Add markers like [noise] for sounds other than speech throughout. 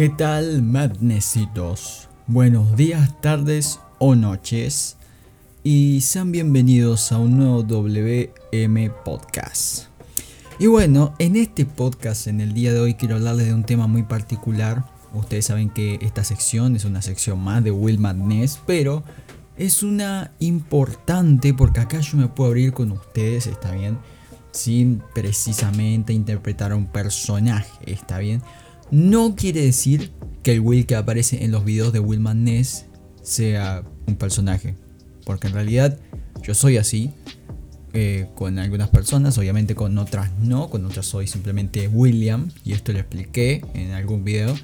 ¿Qué tal, madnecitos? Buenos días, tardes o noches. Y sean bienvenidos a un nuevo WM Podcast. Y bueno, en este podcast, en el día de hoy, quiero hablarles de un tema muy particular. Ustedes saben que esta sección es una sección más de Will Madness, pero es una importante porque acá yo me puedo abrir con ustedes, ¿está bien? Sin precisamente interpretar a un personaje, ¿está bien? No quiere decir que el Will que aparece en los videos de Will Madness sea un personaje. Porque en realidad yo soy así. Eh, con algunas personas, obviamente con otras no, con otras soy simplemente William, y esto lo expliqué en algún video.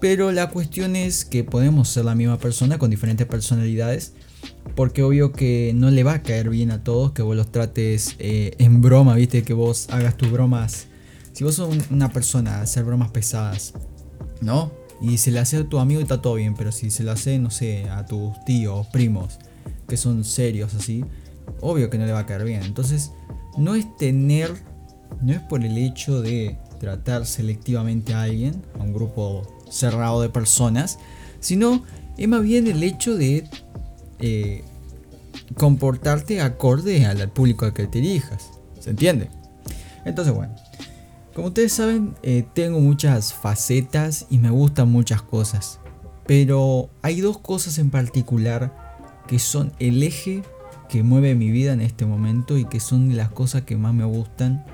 Pero la cuestión es que podemos ser la misma persona con diferentes personalidades, porque obvio que no le va a caer bien a todos que vos los trates eh, en broma, viste, que vos hagas tus bromas si vos sos una persona a hacer bromas pesadas, ¿no? Y se le hace a tu amigo y está todo bien, pero si se lo hace, no sé, a tus tíos, primos, que son serios así, obvio que no le va a caer bien. Entonces, no es tener, no es por el hecho de tratar selectivamente a alguien, a un grupo cerrado de personas, sino es más bien el hecho de eh, comportarte acorde al público al que te dirijas. ¿Se entiende? Entonces, bueno, como ustedes saben, eh, tengo muchas facetas y me gustan muchas cosas. Pero hay dos cosas en particular que son el eje que mueve mi vida en este momento y que son las cosas que más me gustan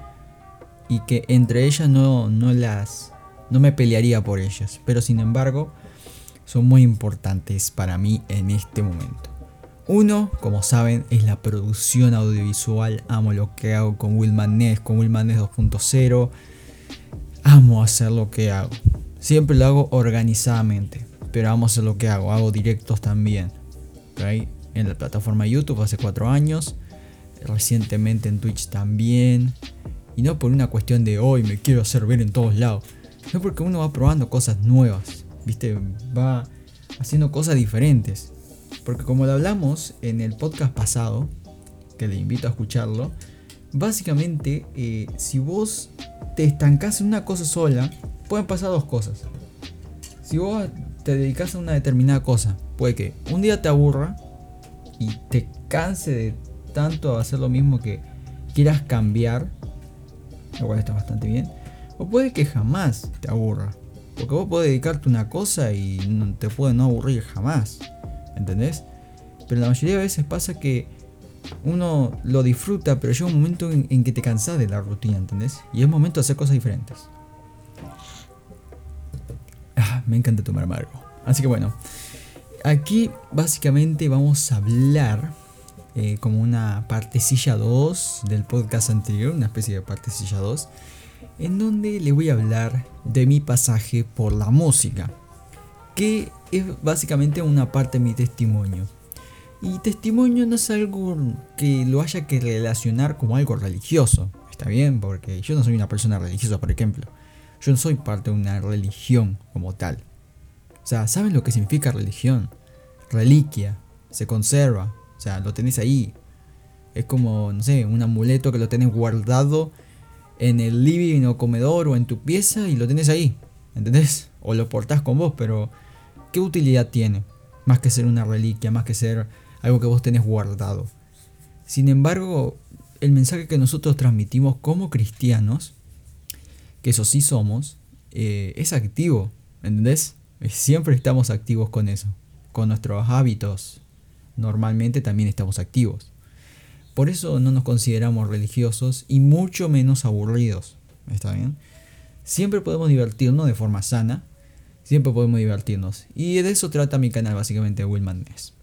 y que entre ellas no, no las no me pelearía por ellas, pero sin embargo son muy importantes para mí en este momento. Uno, como saben, es la producción audiovisual. Amo lo que hago con Will Ness, con Will Ness 2.0 amo hacer lo que hago. Siempre lo hago organizadamente, pero amo hacer lo que hago. Hago directos también. En la plataforma YouTube hace cuatro años. Recientemente en Twitch también. Y no por una cuestión de hoy me quiero hacer ver en todos lados. No porque uno va probando cosas nuevas. ¿Viste? Va haciendo cosas diferentes. Porque como lo hablamos en el podcast pasado, que le invito a escucharlo, básicamente eh, si vos te estancas en una cosa sola, pueden pasar dos cosas. Si vos te dedicas a una determinada cosa, puede que un día te aburra y te canse de tanto hacer lo mismo que quieras cambiar, lo cual está bastante bien, o puede que jamás te aburra. Porque vos podés dedicarte a una cosa y te puede no aburrir jamás. ¿Entendés? Pero la mayoría de veces pasa que uno lo disfruta, pero llega un momento en, que te cansas de la rutina, ¿entendés? Y es momento de hacer cosas diferentes. Ah, me encanta tomar amargo. Así que bueno, aquí básicamente vamos a hablar eh, como una partecilla 2 del podcast anterior, una especie de partecilla 2, en donde le voy a hablar de mi pasaje por la música, que es básicamente una parte de mi testimonio y testimonio no es algo que lo haya que relacionar como algo religioso. Está bien, porque yo no soy una persona religiosa, por ejemplo. Yo no soy parte de una religión como tal. O sea, ¿saben lo que significa religión? Reliquia, se conserva, o sea, lo tenés ahí. Es como, no sé, un amuleto que lo tenés guardado en el living o comedor o en tu pieza y lo tenés ahí. ¿Entendés? O lo portás con vos, pero ¿qué utilidad tiene? Más que ser una reliquia, más que ser algo que vos tenés guardado. Sin embargo, el mensaje que nosotros transmitimos como cristianos, que eso sí somos, eh, es activo, ¿entendés? Siempre estamos activos con eso, con nuestros hábitos. Normalmente también estamos activos. Por eso no nos consideramos religiosos y mucho menos aburridos. ¿Está bien? Siempre podemos divertirnos de forma sana. Siempre podemos divertirnos. Y de eso trata mi canal básicamente, Willman Ness.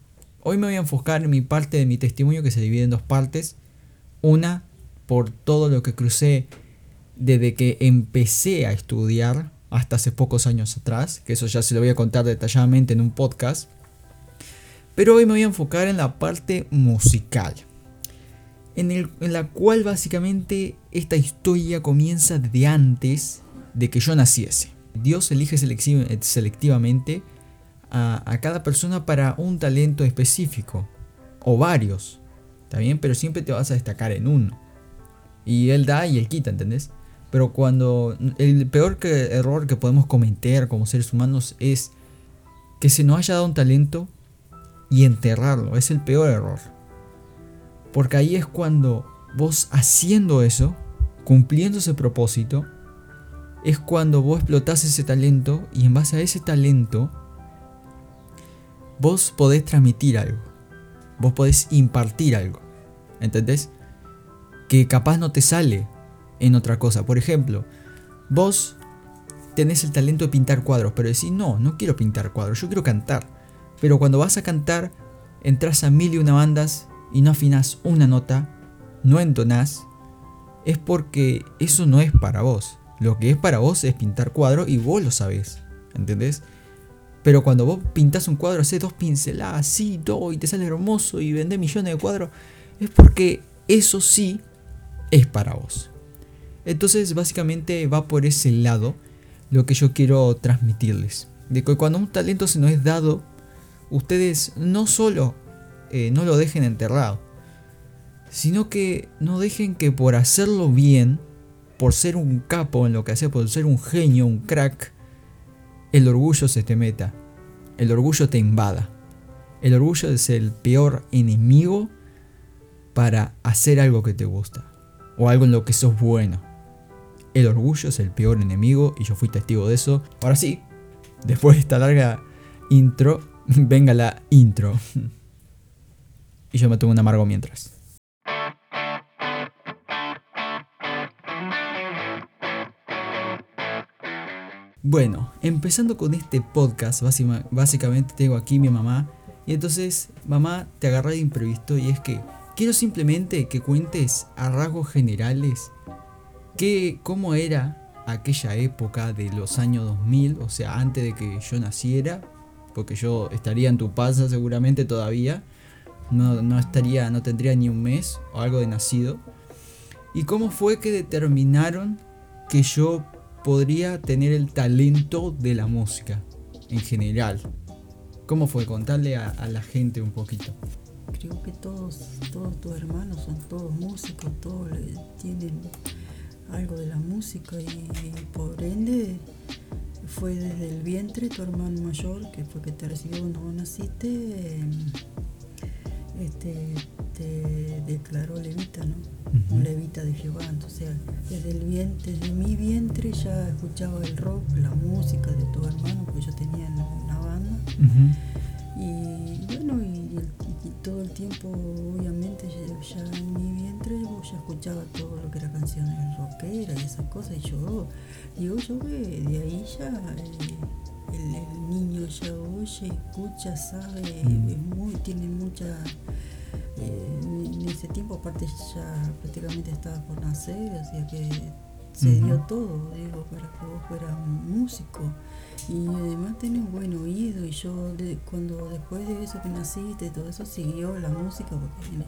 Hoy me voy a enfocar en mi parte de mi testimonio que se divide en dos partes. Una por todo lo que crucé desde que empecé a estudiar hasta hace pocos años atrás, que eso ya se lo voy a contar detalladamente en un podcast. Pero hoy me voy a enfocar en la parte musical, en, la cual básicamente esta historia comienza desde antes de que yo naciese. Dios elige selectivamente a, cada persona para un talento específico. O varios. Está bien, pero siempre te vas a destacar en uno. Y él da y él quita, ¿entendés? Pero cuando el peor error que podemos cometer como seres humanos es que se nos haya dado un talento y enterrarlo. Es el peor error. Porque ahí es cuando vos haciendo eso, cumpliendo ese propósito, es cuando vos explotás ese talento y en base a ese talento vos podés transmitir algo. Vos podés impartir algo. ¿Entendés? Que capaz no te sale en otra cosa. Por ejemplo, vos tenés el talento de pintar cuadros, pero decís, no, no quiero pintar cuadros, yo quiero cantar. Pero cuando vas a cantar, entras a mil y una bandas y no afinas una nota, no entonás, es porque eso no es para vos. Lo que es para vos es pintar cuadros y vos lo sabés, ¿entendés? Pero cuando vos pintas un cuadro, haces dos pinceladas, así, todo, y te sale hermoso y vendés millones de cuadros, es porque eso sí es para vos. Entonces, básicamente va por ese lado lo que yo quiero transmitirles. De que cuando un talento se nos es dado, ustedes no solo eh, no lo dejen enterrado, sino que no dejen que por hacerlo bien, por ser un capo en lo que hace, por ser un genio, un crack, el orgullo se te meta, el orgullo te invada. El orgullo es el peor enemigo para hacer algo que te gusta o algo en lo que sos bueno. El orgullo es el peor enemigo y yo fui testigo de eso. Ahora sí, después de esta larga intro, [laughs] venga la intro. [laughs] y yo me tomo un amargo mientras. Bueno, empezando con este podcast, básicamente tengo aquí mi mamá. Y entonces, mamá, te agarré de imprevisto y es que quiero simplemente que cuentes a rasgos generales que, cómo era aquella época de los años 2000, o sea, antes de que yo naciera, porque yo estaría en tu panza seguramente todavía, no, no estaría, no tendría ni un mes o algo de nacido. ¿Y cómo fue que determinaron que yo podría tener el talento de la música en general. ¿Cómo fue? Contarle a, la gente un poquito. Creo que todos, todos tus hermanos son todos músicos, todos tienen algo de la música y, por ende fue desde el vientre tu hermano mayor, que fue que te recibió cuando naciste, em, este, te declaró levita, ¿no? levita de Jehová. Entonces, desde el vientre, desde mi vientre ya escuchaba el rock, la música de tu hermano, que yo tenía en la, banda. Y bueno, y, todo el tiempo, obviamente, ya, en mi vientre yo ya escuchaba todo lo que era canciones rockeras y esas cosas. Y yo, digo yo que de ahí ya eh, el, niño ya oye, escucha, sabe, muy, tiene mucha en ese tiempo aparte ya prácticamente estaba por nacer, así que se dio todo, digo, para que vos fueras un músico. Y además tenés un buen oído y yo cuando después de eso que naciste, todo eso siguió la música porque,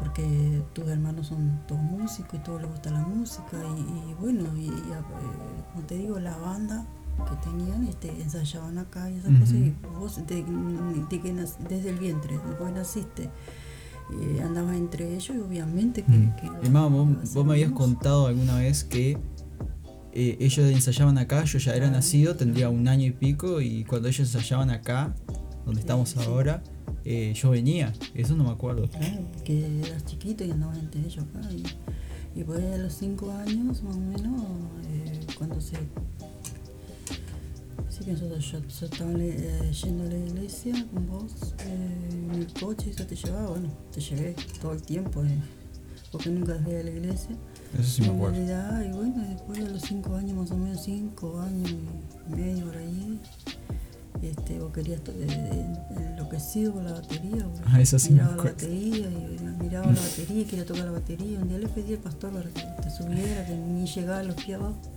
porque tus hermanos son todos músicos y todos les gusta la música y, bueno, y, eh, como te digo, la banda que tenían, este, ensayaban acá y esas cosas, y vos desde el vientre, después naciste, eh, andabas entre ellos y obviamente que... que vos, me habías contado alguna vez que eh, ellos ensayaban acá, yo ya era nacido, tendría un año y pico, y cuando ellos ensayaban acá, donde estamos ahora, eh, yo venía, eso no me acuerdo. Claro, que eras chiquito y andabas entre ellos acá, y, y pues a los cinco años más o menos, cuando se Sí, que nosotros yo, estaba eh, yendo a la iglesia con vos eh, en el coche y eso te llevaba, bueno, te llevé todo el tiempo, eh, porque nunca dejé de la iglesia. Eso sí me acuerdo. y bueno, después de los cinco años, más o menos cinco años y medio por ahí, este, vos querías eh, enloquecido con la batería. Ah, eso sí miraba la batería y miraba la batería quería tocar la batería. Un día le pedí al pastor para que te subiera, que ni llegaba a los pies abajo.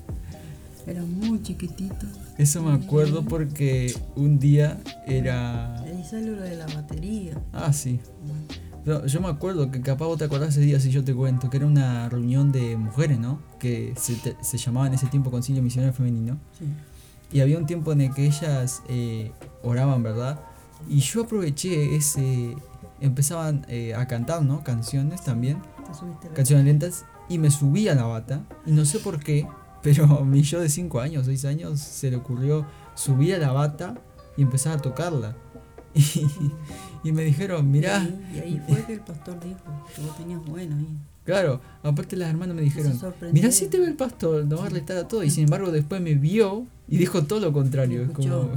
Era muy chiquitito. Eso me acuerdo porque un día era. Ahí salió lo de la batería. Ah, sí. Pero yo me acuerdo que capaz vos te acordás ese día si yo te cuento, que era una reunión de mujeres, ¿no? Que se, se llamaba en ese tiempo Concilio Misionero Femenino. Sí. Y había un tiempo en el que ellas eh, oraban, ¿verdad? Y yo aproveché ese. Empezaban eh, a cantar, ¿no? Canciones también. Canciones lentas. y me subí a la bata y no sé por qué, pero mi yo de 5 años, 6 años se le ocurrió subir a la bata y empezar a tocarla. [laughs] Y, me dijeron, mirá... Y ahí, fue que el pastor dijo, que vos tenías bueno ahí. Claro, aparte las hermanas me dijeron, mirá si te ve el pastor, no va a retar a todo. Y sin embargo después me vio y dijo todo lo contrario. Como,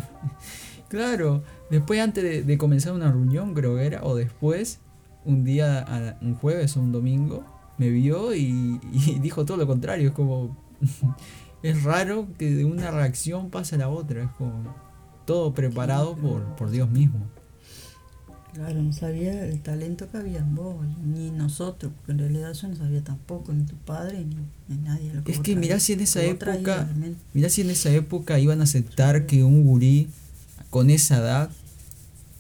[laughs] claro, después antes de, comenzar una reunión creo que era, o después, un día, un jueves o un domingo, me vio y, dijo todo lo contrario. Es como, [laughs] es raro que de una reacción pase a la otra. Es como todo preparado por, por Dios mismo. Claro, no sabía el talento que había en vos, ni nosotros, porque en realidad yo no sabía tampoco, ni tu padre, ni, nadie. es que mirá si en esa época, mirá si en esa época iban a aceptar que un gurí con esa edad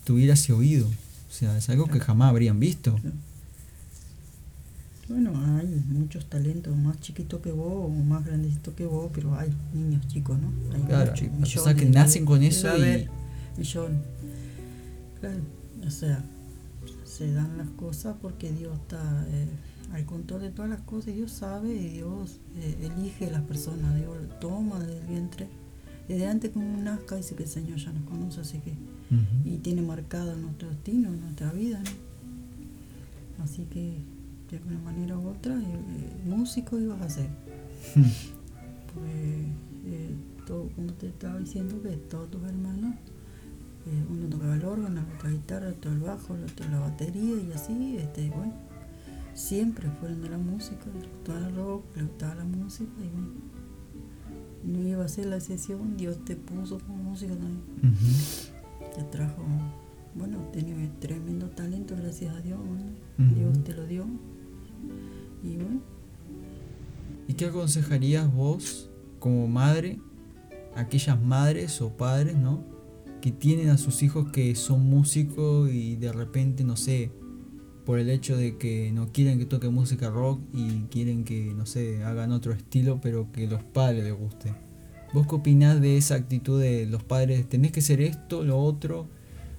tuviera ese oído. O sea, es algo que jamás habrían visto. Bueno, hay muchos talentos, más chiquitos que vos o más grandecitos que vos, pero hay niños chicos, ¿no? Hay claro, muchos, que nacen con eso y... Millones. Claro. O sea, se dan las cosas porque Dios está eh, al control de todas las cosas y Dios sabe y Dios eh, elige a las personas, Dios toma del vientre. Desde antes como nazca dice que el Señor ya nos conoce, así que y tiene marcado nuestro destino, nuestra vida, ¿no? Así que de alguna manera u otra, [laughs] eh, músico ibas a ser. pues todo, como te estaba diciendo, que todos tus hermanos eh, uno tocaba el órgano, la guitarra, otro el bajo, otro la batería y así, este, bueno, siempre fueron de la música, le gustaba el rock, le gustaba la música y bueno, no iba a ser la excepción, Dios te puso como música también, te trajo, bueno, tenía tremendo talento, gracias a Dios, Dios te lo dio y bueno. ¿Y qué aconsejarías vos como madre, aquellas madres o padres, ¿no? que tienen a sus hijos que son músicos y de repente, no sé, por el hecho de que no quieren que toque música rock y quieren que, no sé, hagan otro estilo, pero que los padres les guste. ¿Vos qué opinás de esa actitud de los padres? ¿Tenés que ser esto, lo otro?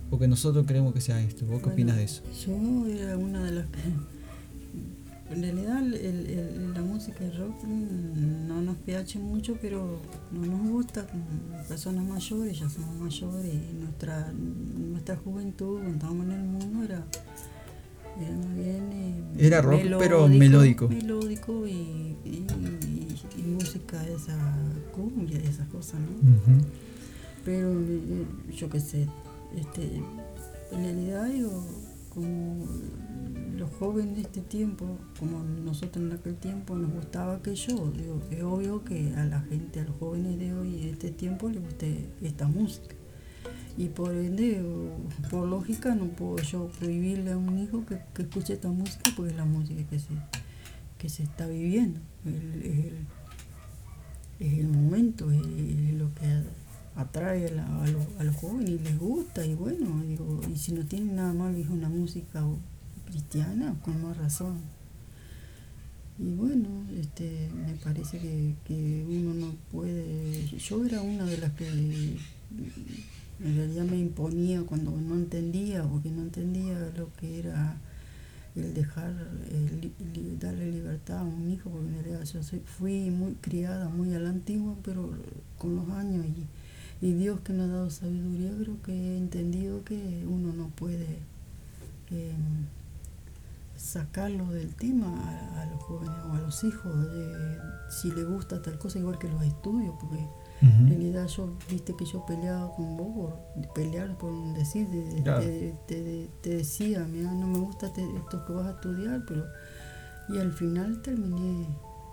Porque nosotros queremos que sea esto. ¿Vos qué opinás de eso? Yo era una de las en realidad el, la música de rock no nos piace mucho, pero no nos gusta personas mayores, ya somos mayores y nuestra, nuestra juventud cuando estábamos en el mundo era, era más bien... Eh, era rock pero melódico. Melódico y, y, música esa cumbia y esas cosas, ¿no? Pero eh, yo qué sé, este, en realidad yo como los jóvenes de este tiempo, como nosotros en aquel tiempo, nos gustaba aquello. Digo, es obvio que a la gente, a los jóvenes de hoy, de este tiempo, les guste esta música. Y por ende, por lógica, no puedo yo prohibirle a un hijo que, escuche esta música porque es la música que se, que se está viviendo. es, el, momento, es, lo que atrae a, los, jóvenes y les gusta. Y bueno, digo, y si no tienen nada malo, es una música cristiana, con más razón. Y bueno, este, me parece que, uno no puede... Yo era una de las que en realidad me imponía cuando no entendía, porque no entendía lo que era el dejar, darle libertad a un hijo, porque en realidad yo fui muy criada, muy a la antigua, pero con los años y, Dios que me ha dado sabiduría, creo que he entendido que uno no puede... Eh, sacarlo del tema a, los jóvenes o a los hijos, de, si le gusta tal cosa, igual que los estudios, porque en realidad yo, viste que yo peleaba con vos por pelear por decir, te, decía, mira, no me gusta esto que vas a estudiar, pero y al final terminé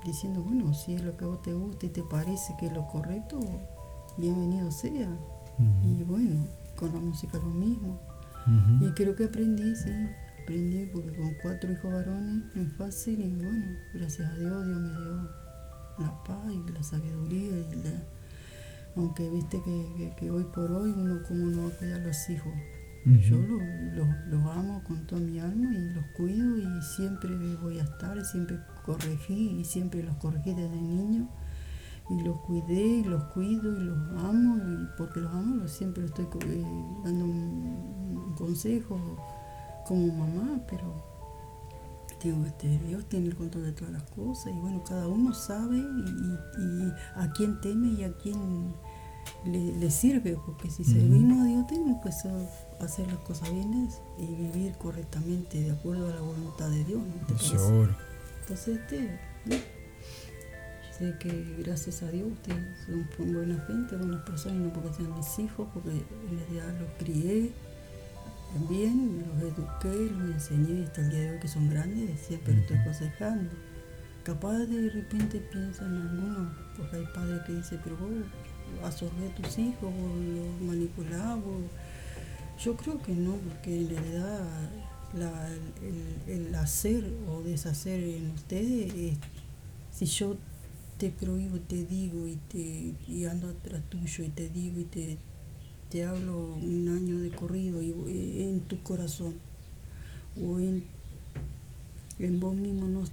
diciendo, bueno, si es lo que a vos te gusta y te parece que es lo correcto, bienvenido sea. Y bueno, con la música lo mismo. Y creo que aprendí, sí aprendí porque con cuatro hijos varones no es fácil y bueno, gracias a Dios Dios me dio la paz y la sabiduría y la, aunque viste que, hoy por hoy uno como no va a cuidar a los hijos. Yo los, amo con toda mi alma y los cuido y siempre voy a estar, siempre corregí y siempre los corregí desde niño y los cuidé y los cuido y los amo y porque los amo siempre estoy eh, dando un consejo como mamá, pero tengo este, Dios tiene el control de todas las cosas y bueno, cada uno sabe y, a quién teme y a quién le, sirve, porque si servimos a Dios tenemos que hacer las cosas bien y vivir correctamente de acuerdo a la voluntad de Dios. Seguro. Entonces, este, sé que gracias a Dios ustedes son buena gente, buenas personas, no porque sean mis hijos, porque en realidad los crié bien, los eduqué, los enseñé hasta el día de hoy que son grandes, siempre los estoy aconsejando. Capaz de repente piensan algunos, porque hay padres que dicen, pero vos absorbés a tus hijos, vos los manipulás, yo creo que no, porque en realidad el, hacer o deshacer en ustedes es, si yo te prohíbo, te digo y te y ando atrás tuyo y te digo y te, te hablo un año de corrido y, en tu corazón o en, en vos mismo no